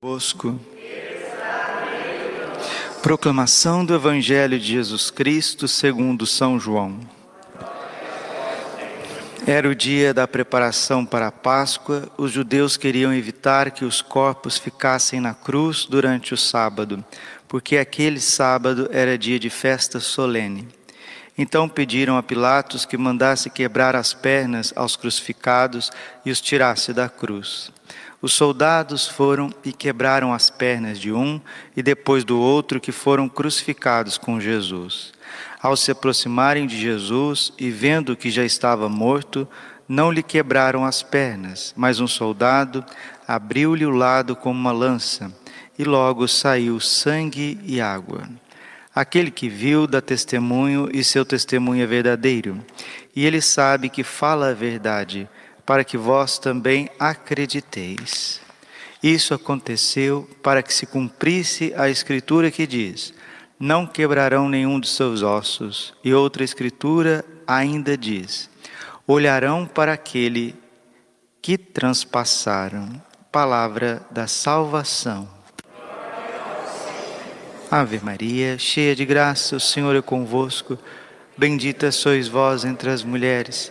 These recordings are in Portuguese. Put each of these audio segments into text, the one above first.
Bosco. Proclamação do Evangelho de Jesus Cristo segundo São João. Era o dia da preparação para a Páscoa. Os judeus queriam evitar que os corpos ficassem na cruz durante o sábado, porque aquele sábado era dia de festa solene. Então pediram a Pilatos que mandasse quebrar as pernas aos crucificados e os tirasse da cruz. Os soldados foram e quebraram as pernas de um e depois do outro que foram crucificados com Jesus. Ao se aproximarem de Jesus e vendo que já estava morto, não lhe quebraram as pernas, mas um soldado abriu-lhe o lado com uma lança e logo saiu sangue e água. Aquele que viu dá testemunho e seu testemunho é verdadeiro, e ele sabe que fala a verdade, para que vós também acrediteis. Isso aconteceu para que se cumprisse a escritura que diz: Não quebrarão nenhum dos seus ossos. E outra escritura ainda diz: Olharão para aquele que transpassaram. Palavra da salvação. Ave Maria, cheia de graça, o Senhor é convosco. Bendita sois vós entre as mulheres,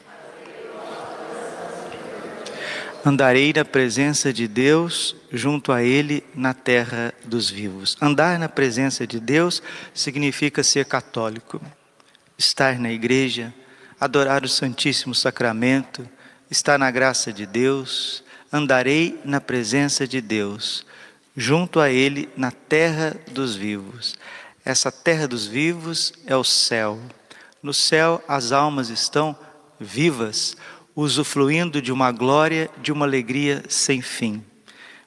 Andarei na presença de Deus junto a Ele na terra dos vivos. Andar na presença de Deus significa ser católico, estar na igreja, adorar o Santíssimo Sacramento, estar na graça de Deus. Andarei na presença de Deus, junto a Ele na terra dos vivos. Essa terra dos vivos é o céu. No céu as almas estão vivas usufruindo de uma glória, de uma alegria sem fim.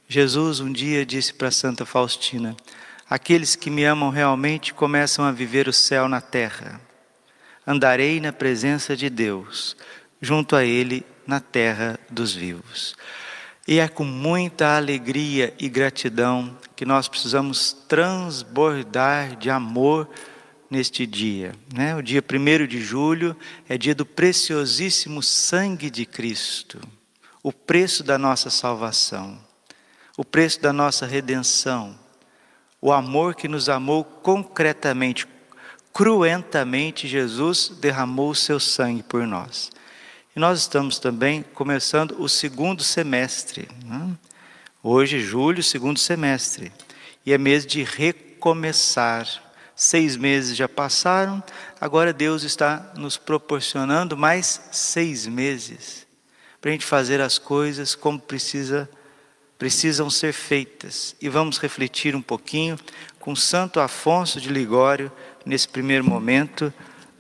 Jesus um dia disse para Santa Faustina: Aqueles que me amam realmente começam a viver o céu na terra. Andarei na presença de Deus, junto a Ele na terra dos vivos. E é com muita alegria e gratidão que nós precisamos transbordar de amor neste dia. Né? O dia 1 de julho é dia do preciosíssimo sangue de Cristo, o preço da nossa salvação, o preço da nossa redenção, o amor que nos amou concretamente, cruentamente, Jesus derramou o seu sangue por nós. E nós estamos também começando o segundo semestre. Né? Hoje, julho, segundo semestre. E é mês de recomeçar Seis meses já passaram, agora Deus está nos proporcionando mais seis meses para a gente fazer as coisas como precisa, precisam ser feitas. E vamos refletir um pouquinho com Santo Afonso de Ligório, nesse primeiro momento,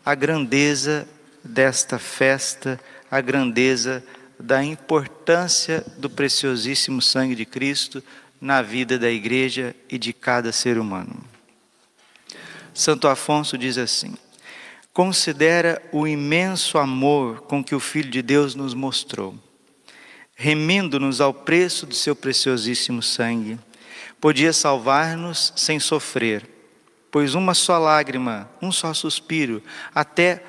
a grandeza desta festa, a grandeza da importância do preciosíssimo sangue de Cristo na vida da igreja e de cada ser humano. Santo Afonso diz assim: Considera o imenso amor com que o Filho de Deus nos mostrou, remindo-nos ao preço do seu preciosíssimo sangue. Podia salvar-nos sem sofrer, pois uma só lágrima, um só suspiro, até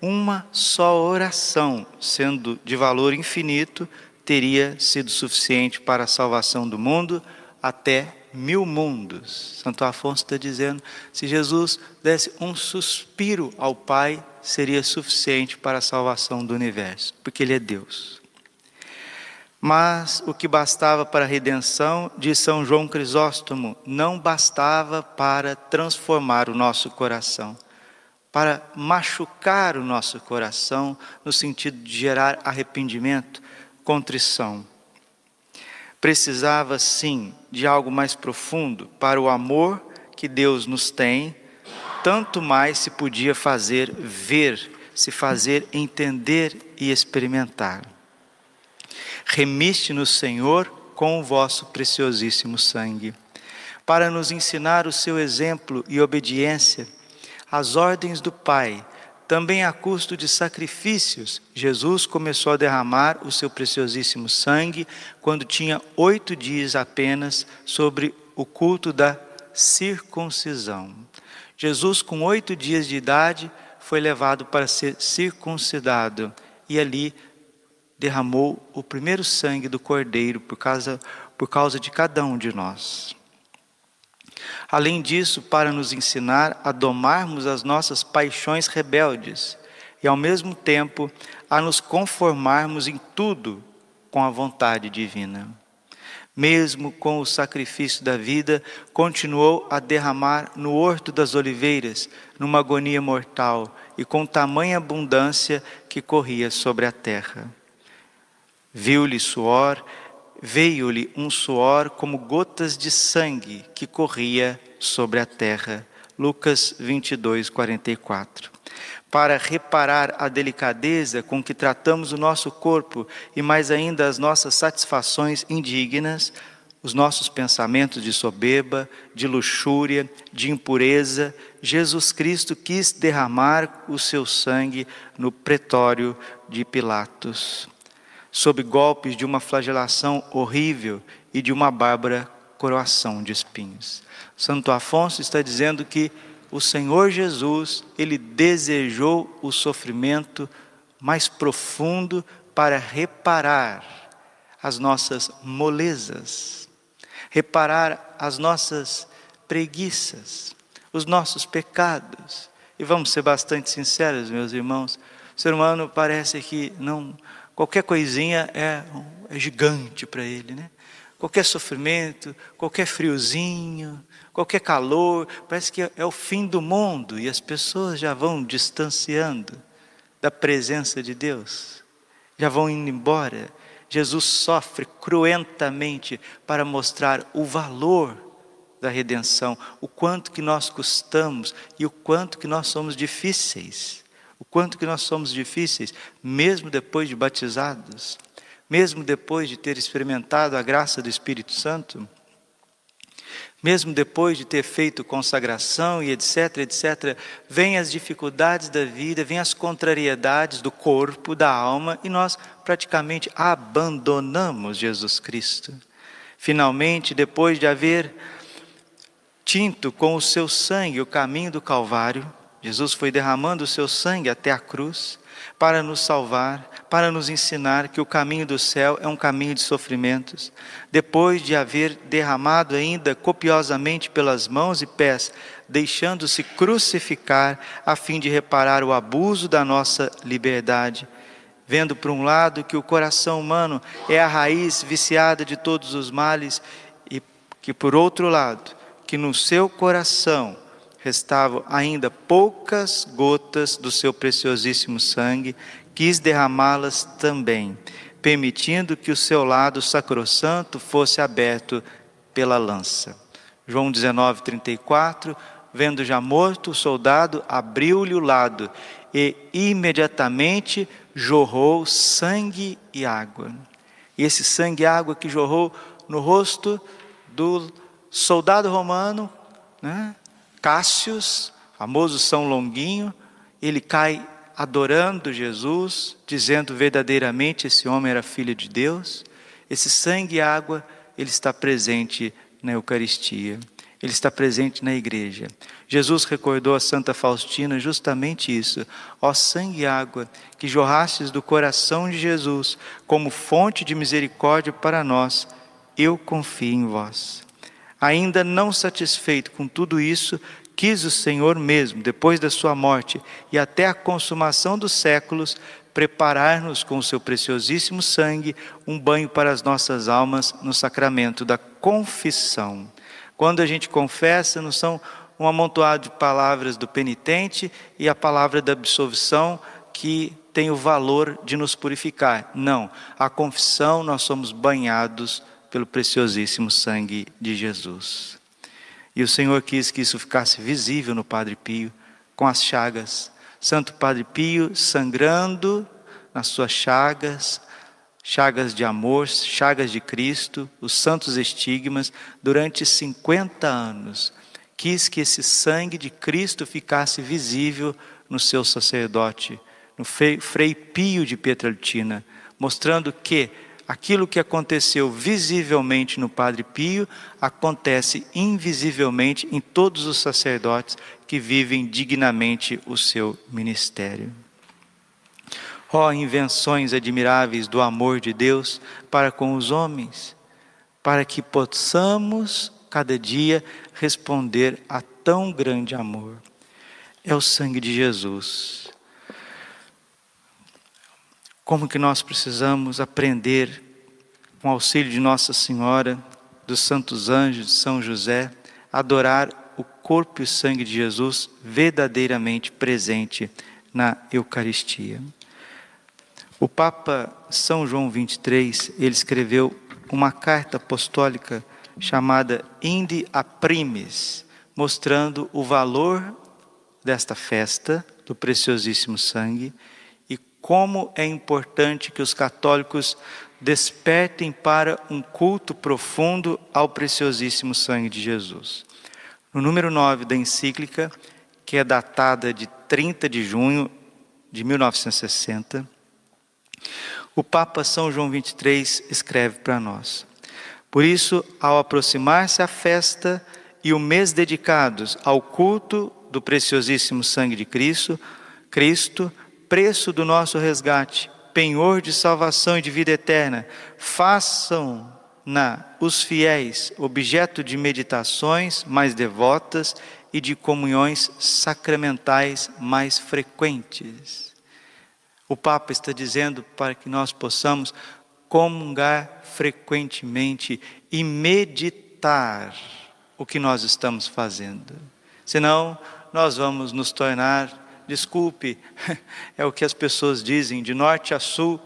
uma só oração, sendo de valor infinito, teria sido suficiente para a salvação do mundo até mil mundos. Santo Afonso está dizendo: se Jesus desse um suspiro ao Pai, seria suficiente para a salvação do universo, porque Ele é Deus. Mas o que bastava para a redenção, de São João Crisóstomo, não bastava para transformar o nosso coração, para machucar o nosso coração, no sentido de gerar arrependimento, contrição precisava sim de algo mais profundo para o amor que Deus nos tem, tanto mais se podia fazer ver, se fazer entender e experimentar. Remiste-nos, Senhor, com o vosso preciosíssimo sangue, para nos ensinar o seu exemplo e obediência às ordens do Pai, também a custo de sacrifícios, Jesus começou a derramar o seu preciosíssimo sangue quando tinha oito dias apenas sobre o culto da circuncisão. Jesus, com oito dias de idade, foi levado para ser circuncidado e ali derramou o primeiro sangue do cordeiro por causa, por causa de cada um de nós. Além disso, para nos ensinar a domarmos as nossas paixões rebeldes e, ao mesmo tempo, a nos conformarmos em tudo com a vontade divina. Mesmo com o sacrifício da vida, continuou a derramar no Horto das Oliveiras, numa agonia mortal e com tamanha abundância que corria sobre a terra. Viu-lhe suor veio-lhe um suor como gotas de sangue que corria sobre a terra. Lucas 22, 44. Para reparar a delicadeza com que tratamos o nosso corpo e mais ainda as nossas satisfações indignas, os nossos pensamentos de soberba, de luxúria, de impureza, Jesus Cristo quis derramar o seu sangue no pretório de Pilatos sob golpes de uma flagelação horrível e de uma bárbara coroação de espinhos. Santo Afonso está dizendo que o Senhor Jesus, ele desejou o sofrimento mais profundo para reparar as nossas molezas, reparar as nossas preguiças, os nossos pecados. E vamos ser bastante sinceros, meus irmãos, o ser humano parece que não qualquer coisinha é, é gigante para ele, né? Qualquer sofrimento, qualquer friozinho, qualquer calor, parece que é o fim do mundo e as pessoas já vão distanciando da presença de Deus, já vão indo embora. Jesus sofre cruentamente para mostrar o valor da redenção, o quanto que nós custamos e o quanto que nós somos difíceis. O quanto que nós somos difíceis, mesmo depois de batizados, mesmo depois de ter experimentado a graça do Espírito Santo, mesmo depois de ter feito consagração e etc, etc, vêm as dificuldades da vida, vêm as contrariedades do corpo, da alma, e nós praticamente abandonamos Jesus Cristo. Finalmente, depois de haver tinto com o seu sangue o caminho do Calvário, Jesus foi derramando o seu sangue até a cruz para nos salvar, para nos ensinar que o caminho do céu é um caminho de sofrimentos. Depois de haver derramado ainda copiosamente pelas mãos e pés, deixando-se crucificar a fim de reparar o abuso da nossa liberdade. Vendo por um lado que o coração humano é a raiz viciada de todos os males e que por outro lado, que no seu coração restavam ainda poucas gotas do seu preciosíssimo sangue, quis derramá-las também, permitindo que o seu lado sacrossanto fosse aberto pela lança. João 19, 34, vendo já morto, o soldado abriu-lhe o lado e imediatamente jorrou sangue e água. E esse sangue e água que jorrou no rosto do soldado romano, né? Cássius, famoso São Longuinho, ele cai adorando Jesus, dizendo verdadeiramente esse homem era filho de Deus. Esse sangue e água, ele está presente na Eucaristia. Ele está presente na igreja. Jesus recordou a Santa Faustina justamente isso. Ó sangue e água que jorrastes do coração de Jesus como fonte de misericórdia para nós, eu confio em vós. Ainda não satisfeito com tudo isso, quis o Senhor mesmo, depois da sua morte e até a consumação dos séculos, preparar-nos com o seu preciosíssimo sangue um banho para as nossas almas no sacramento da confissão. Quando a gente confessa, não são um amontoado de palavras do penitente e a palavra da absolvição que tem o valor de nos purificar. Não, a confissão nós somos banhados pelo preciosíssimo sangue de Jesus. E o Senhor quis que isso ficasse visível no Padre Pio, com as chagas. Santo Padre Pio sangrando nas suas chagas, chagas de amor, chagas de Cristo, os santos estigmas, durante 50 anos. Quis que esse sangue de Cristo ficasse visível no seu sacerdote, no Frei Pio de Pietrelcina, mostrando que aquilo que aconteceu visivelmente no Padre Pio acontece invisivelmente em todos os sacerdotes que vivem dignamente o seu ministério. Ó oh, invenções admiráveis do amor de Deus para com os homens, para que possamos cada dia responder a tão grande amor. É o sangue de Jesus. Como que nós precisamos aprender, com auxílio de Nossa Senhora, dos santos anjos, de São José, adorar o corpo e o sangue de Jesus verdadeiramente presente na Eucaristia. O Papa São João 23, ele escreveu uma carta apostólica chamada Indi a Primes, mostrando o valor desta festa do preciosíssimo sangue como é importante que os católicos despertem para um culto profundo ao preciosíssimo sangue de Jesus. No número 9 da encíclica, que é datada de 30 de junho de 1960, o Papa São João 23 escreve para nós. Por isso, ao aproximar-se a festa e o mês dedicados ao culto do preciosíssimo sangue de Cristo, Cristo, preço do nosso resgate, penhor de salvação e de vida eterna, façam na os fiéis objeto de meditações mais devotas e de comunhões sacramentais mais frequentes. O Papa está dizendo para que nós possamos comungar frequentemente e meditar o que nós estamos fazendo. Senão, nós vamos nos tornar, desculpe, é o que as pessoas dizem, de norte a sul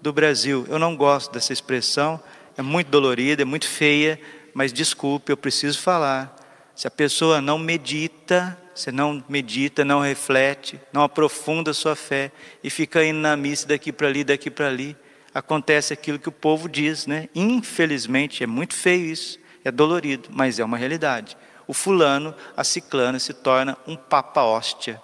do Brasil. Eu não gosto dessa expressão, é muito dolorida, é muito feia, mas desculpe, eu preciso falar. Se a pessoa não medita, você não medita, não reflete, não aprofunda sua fé e fica indo na missa daqui para ali, daqui para ali, acontece aquilo que o povo diz, né? Infelizmente, é muito feio isso, é dolorido, mas é uma realidade. O fulano, a ciclana se torna um papa hóstia.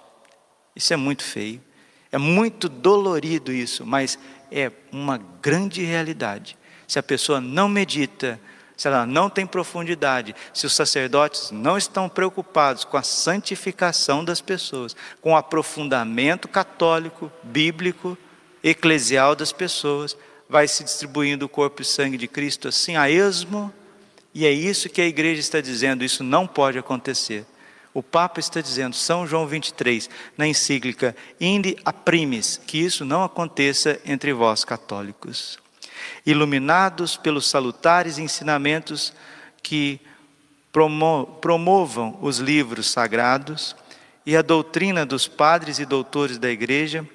Isso é muito feio. É muito dolorido isso, mas é uma grande realidade. Se a pessoa não medita, se ela não tem profundidade, se os sacerdotes não estão preocupados com a santificação das pessoas, com o aprofundamento católico, bíblico, eclesial das pessoas, vai se distribuindo o corpo e sangue de Cristo assim a esmo, e é isso que a igreja está dizendo, isso não pode acontecer. O Papa está dizendo, São João 23, na encíclica Inde a primis, que isso não aconteça entre vós católicos. Iluminados pelos salutares ensinamentos que promovam os livros sagrados e a doutrina dos padres e doutores da igreja,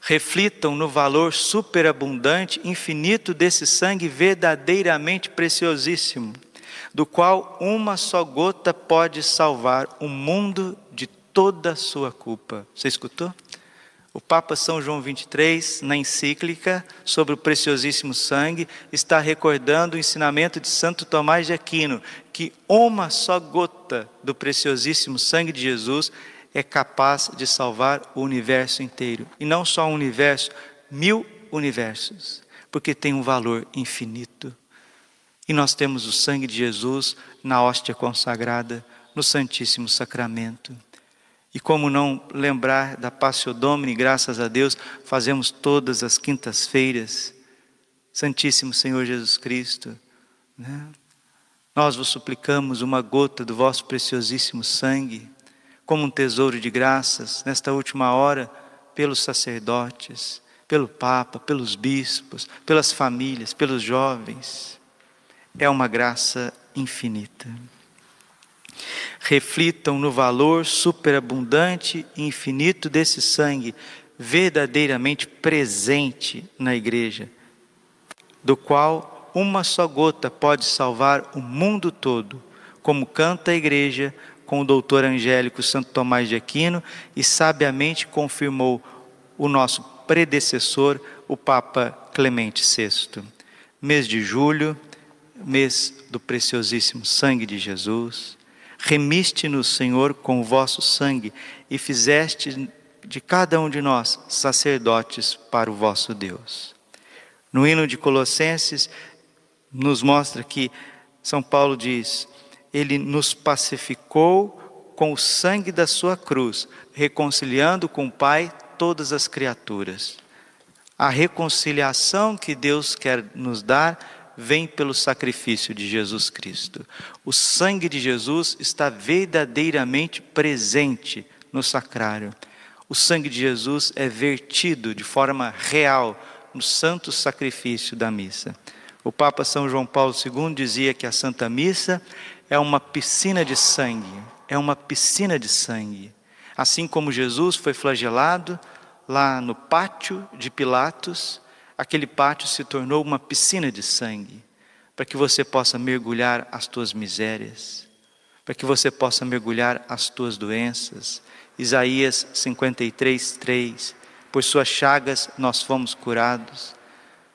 reflitam no valor superabundante, infinito desse sangue verdadeiramente preciosíssimo, do qual uma só gota pode salvar o mundo de toda a sua culpa. Você escutou? O Papa São João 23, na encíclica sobre o preciosíssimo sangue, está recordando o ensinamento de Santo Tomás de Aquino, que uma só gota do preciosíssimo sangue de Jesus é capaz de salvar o universo inteiro. E não só um universo, mil universos, porque tem um valor infinito. E nós temos o sangue de Jesus na hóstia consagrada, no Santíssimo Sacramento. E como não lembrar da Passio Domini, graças a Deus, fazemos todas as quintas-feiras. Santíssimo Senhor Jesus Cristo, né? nós vos suplicamos uma gota do vosso preciosíssimo sangue, como um tesouro de graças, nesta última hora, pelos sacerdotes, pelo Papa, pelos bispos, pelas famílias, pelos jovens. É uma graça infinita reflitam no valor superabundante e infinito desse sangue verdadeiramente presente na igreja, do qual uma só gota pode salvar o mundo todo, como canta a igreja com o doutor angélico Santo Tomás de Aquino e sabiamente confirmou o nosso predecessor, o Papa Clemente VI. Mês de julho, mês do preciosíssimo sangue de Jesus Remiste-nos, Senhor, com o vosso sangue e fizeste de cada um de nós sacerdotes para o vosso Deus. No hino de Colossenses, nos mostra que São Paulo diz: Ele nos pacificou com o sangue da sua cruz, reconciliando com o Pai todas as criaturas. A reconciliação que Deus quer nos dar vem pelo sacrifício de Jesus Cristo. O sangue de Jesus está verdadeiramente presente no sacrário. O sangue de Jesus é vertido de forma real no santo sacrifício da missa. O Papa São João Paulo II dizia que a Santa Missa é uma piscina de sangue, é uma piscina de sangue. Assim como Jesus foi flagelado lá no pátio de Pilatos, aquele pátio se tornou uma piscina de sangue, para que você possa mergulhar as tuas misérias, para que você possa mergulhar as tuas doenças. Isaías 53, 3. Por suas chagas nós fomos curados.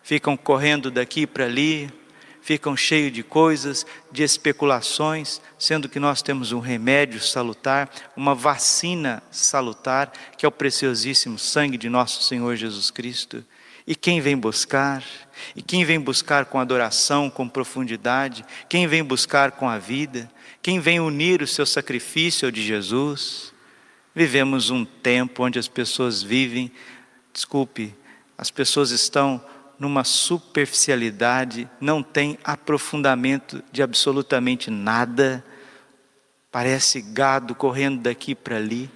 Ficam correndo daqui para ali, ficam cheios de coisas, de especulações, sendo que nós temos um remédio salutar, uma vacina salutar, que é o preciosíssimo sangue de nosso Senhor Jesus Cristo. E quem vem buscar? E quem vem buscar com adoração, com profundidade? Quem vem buscar com a vida? Quem vem unir o seu sacrifício ao de Jesus? Vivemos um tempo onde as pessoas vivem, desculpe, as pessoas estão numa superficialidade, não tem aprofundamento de absolutamente nada, parece gado correndo daqui para ali,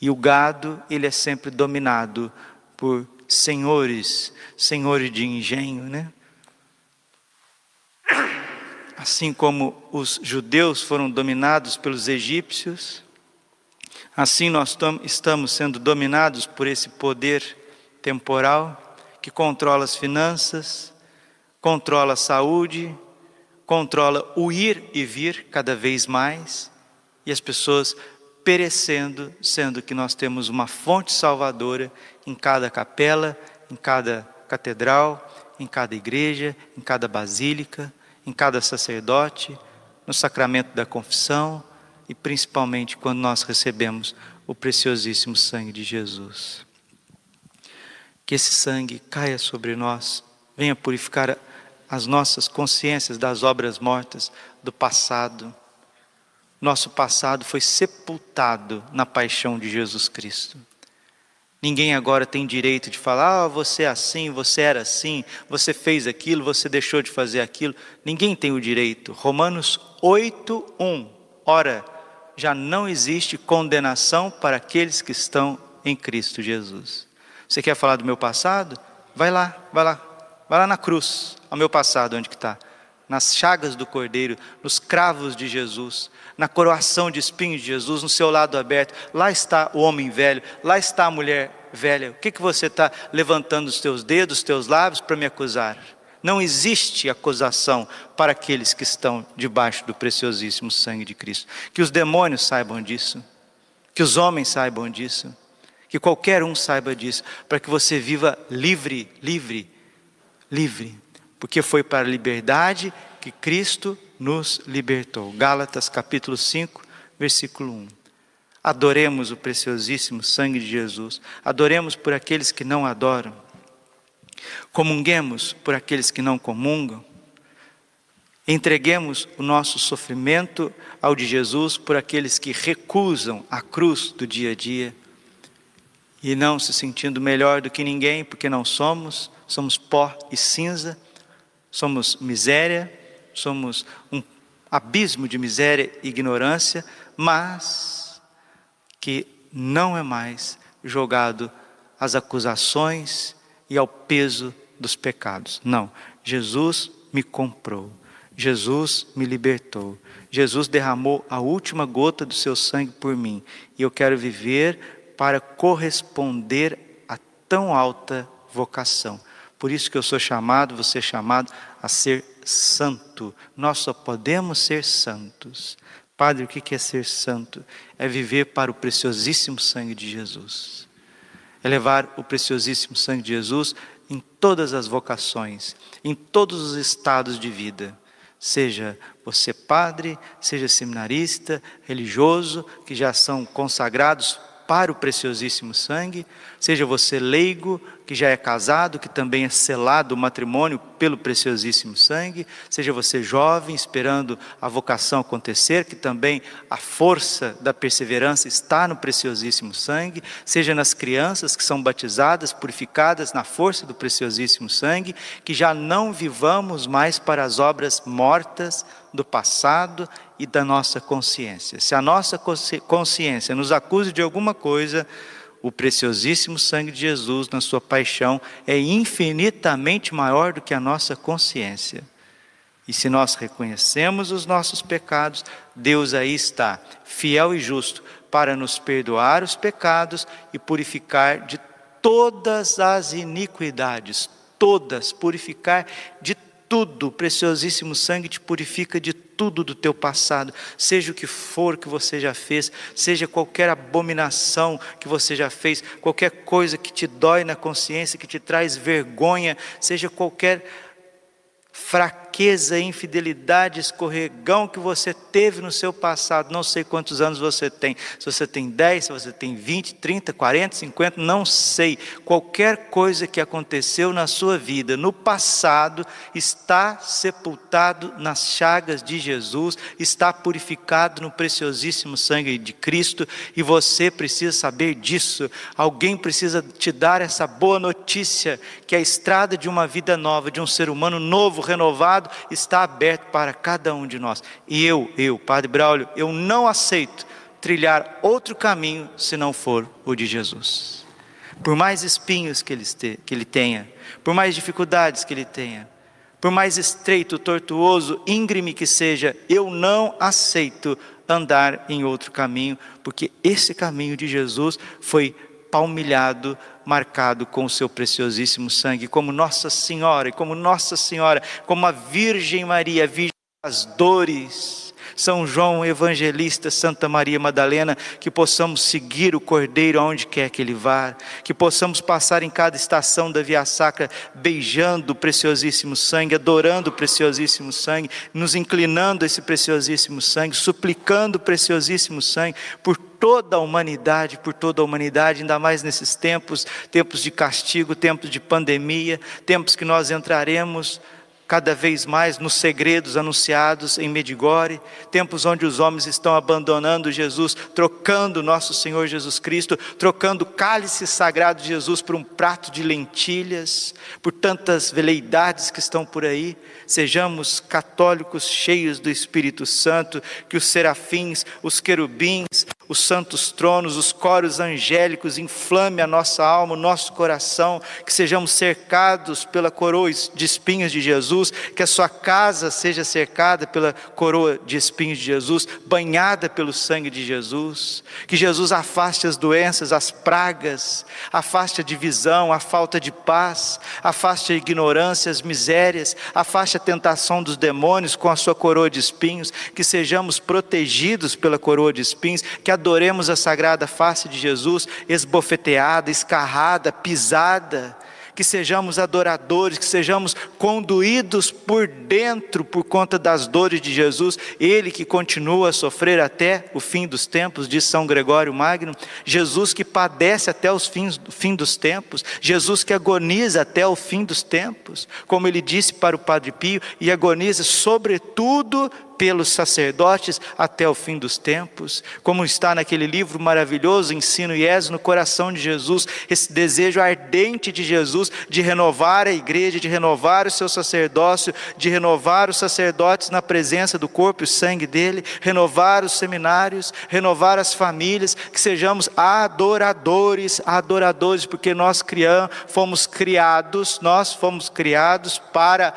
e o gado, ele é sempre dominado por senhores, senhores de engenho, né? Assim como os judeus foram dominados pelos egípcios, Assim nós estamos sendo dominados por esse poder temporal que controla as finanças, controla a saúde, controla o ir e vir cada vez mais, e as pessoas perecendo, sendo que nós temos uma fonte salvadora em cada capela, em cada catedral, em cada igreja, em cada basílica, em cada sacerdote, no sacramento da confissão, e principalmente quando nós recebemos o preciosíssimo sangue de Jesus. Que esse sangue caia sobre nós, venha purificar as nossas consciências das obras mortas do passado. Nosso passado foi sepultado na paixão de Jesus Cristo. Ninguém agora tem direito de falar, ah, você é assim, você era assim, você fez aquilo, você deixou de fazer aquilo. Ninguém tem o direito. Romanos 8, 1. Ora, já não existe condenação para aqueles que estão em Cristo Jesus. Você quer falar do meu passado? Vai lá, vai lá, vai lá na cruz, ao meu passado, onde que está? Nas chagas do Cordeiro, nos cravos de Jesus, na coroação de espinhos de Jesus, no seu lado aberto. Lá está o homem velho, lá está a mulher velha. O que, que você está levantando os teus dedos, os teus lábios para me acusar? Não existe acusação para aqueles que estão debaixo do preciosíssimo sangue de Cristo. Que os demônios saibam disso, que os homens saibam disso, que qualquer um saiba disso, para que você viva livre, livre, livre, porque foi para a liberdade que Cristo nos libertou. Gálatas capítulo 5, versículo 1. Adoremos o preciosíssimo sangue de Jesus, adoremos por aqueles que não adoram. Comunguemos por aqueles que não comungam. Entreguemos o nosso sofrimento ao de Jesus por aqueles que recusam a cruz do dia a dia e não se sentindo melhor do que ninguém, porque não somos, somos pó e cinza, somos miséria, somos um abismo de miséria e ignorância, mas que não é mais jogado às acusações e ao peso dos pecados. Não, Jesus me comprou. Jesus me libertou. Jesus derramou a última gota do seu sangue por mim. E eu quero viver para corresponder a tão alta vocação. Por isso que eu sou chamado, você é chamado a ser santo. Nós só podemos ser santos. Padre, o que é ser santo? É viver para o preciosíssimo sangue de Jesus é levar o preciosíssimo sangue de Jesus em todas as vocações, em todos os estados de vida, Seja você padre, seja seminarista, religioso, que já são consagrados para o preciosíssimo sangue, seja você leigo, que já é casado, que também é selado o matrimônio pelo preciosíssimo sangue, seja você jovem, esperando a vocação acontecer, que também a força da perseverança está no preciosíssimo sangue, seja nas crianças que são batizadas, purificadas na força do preciosíssimo sangue, que já não vivamos mais para as obras mortas do passado e da nossa consciência. Se a nossa consciência nos acusa de alguma coisa, o preciosíssimo sangue de Jesus, na sua paixão, é infinitamente maior do que a nossa consciência. E se nós reconhecemos os nossos pecados, Deus aí está, fiel e justo, para nos perdoar os pecados e purificar de todas as iniquidades, todas, purificar de tudo. O preciosíssimo sangue te purifica de tudo do teu passado, seja o que for que você já fez, seja qualquer abominação que você já fez, qualquer coisa que te dói na consciência, que te traz vergonha, seja qualquer fraqueza, infidelidade, escorregão que você teve no seu passado, não sei quantos anos você tem, se você tem 10, se você tem 20, 30, 40, 50, não sei. Qualquer coisa que aconteceu na sua vida no passado está sepultado nas chagas de Jesus, está purificado no preciosíssimo sangue de Cristo e você precisa saber disso. Alguém precisa te dar essa boa notícia que a estrada de uma vida nova, de um ser humano novo, renovado está aberto para cada um de nós. E eu, eu, Padre Braulio, eu não aceito trilhar outro caminho se não for o de Jesus. Por mais espinhos que ele, que ele tenha, por mais dificuldades que ele tenha, por mais estreito, tortuoso, íngreme que seja, eu não aceito andar em outro caminho, porque esse caminho de Jesus foi palmilhado, marcado com o seu preciosíssimo sangue, como Nossa Senhora, e como Nossa Senhora, como a Virgem Maria, Virgem das dores, são João Evangelista, Santa Maria Madalena, que possamos seguir o Cordeiro aonde quer que ele vá, que possamos passar em cada estação da Via Sacra beijando o preciosíssimo sangue, adorando o preciosíssimo sangue, nos inclinando a esse preciosíssimo sangue, suplicando o preciosíssimo sangue por toda a humanidade, por toda a humanidade, ainda mais nesses tempos, tempos de castigo, tempos de pandemia, tempos que nós entraremos cada vez mais nos segredos anunciados em Medigore, tempos onde os homens estão abandonando Jesus, trocando nosso Senhor Jesus Cristo, trocando o cálice sagrado de Jesus por um prato de lentilhas, por tantas veleidades que estão por aí. Sejamos católicos cheios do Espírito Santo, que os serafins, os querubins, os santos tronos, os coros angélicos inflame a nossa alma, o nosso coração, que sejamos cercados pela coroa de espinhos de Jesus que a sua casa seja cercada pela coroa de espinhos de Jesus, banhada pelo sangue de Jesus, que Jesus afaste as doenças, as pragas, afaste a divisão, a falta de paz, afaste a ignorância, as misérias, afaste a tentação dos demônios com a sua coroa de espinhos, que sejamos protegidos pela coroa de espinhos, que adoremos a sagrada face de Jesus, esbofeteada, escarrada, pisada, que sejamos adoradores, que sejamos conduídos por dentro por conta das dores de Jesus, Ele que continua a sofrer até o fim dos tempos, diz São Gregório Magno, Jesus que padece até os fins, fim dos tempos, Jesus que agoniza até o fim dos tempos, como ele disse para o Padre Pio, e agoniza sobretudo pelos sacerdotes até o fim dos tempos, como está naquele livro maravilhoso, Ensino e És, no coração de Jesus, esse desejo ardente de Jesus de renovar a igreja, de renovar o seu sacerdócio, de renovar os sacerdotes na presença do corpo e sangue dele, renovar os seminários, renovar as famílias, que sejamos adoradores, adoradores, porque nós criamos, fomos criados, nós fomos criados para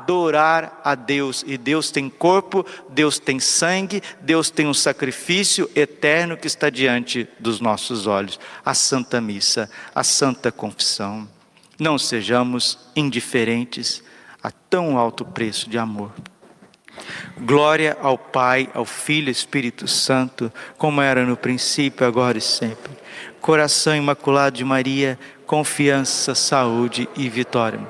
adorar a Deus. E Deus tem corpo, Deus tem sangue, Deus tem um sacrifício eterno que está diante dos nossos olhos. A Santa Missa, a Santa Confissão. Não sejamos indiferentes a tão alto preço de amor. Glória ao Pai, ao Filho e Espírito Santo, como era no princípio, agora e sempre. Coração imaculado de Maria, confiança, saúde e vitória.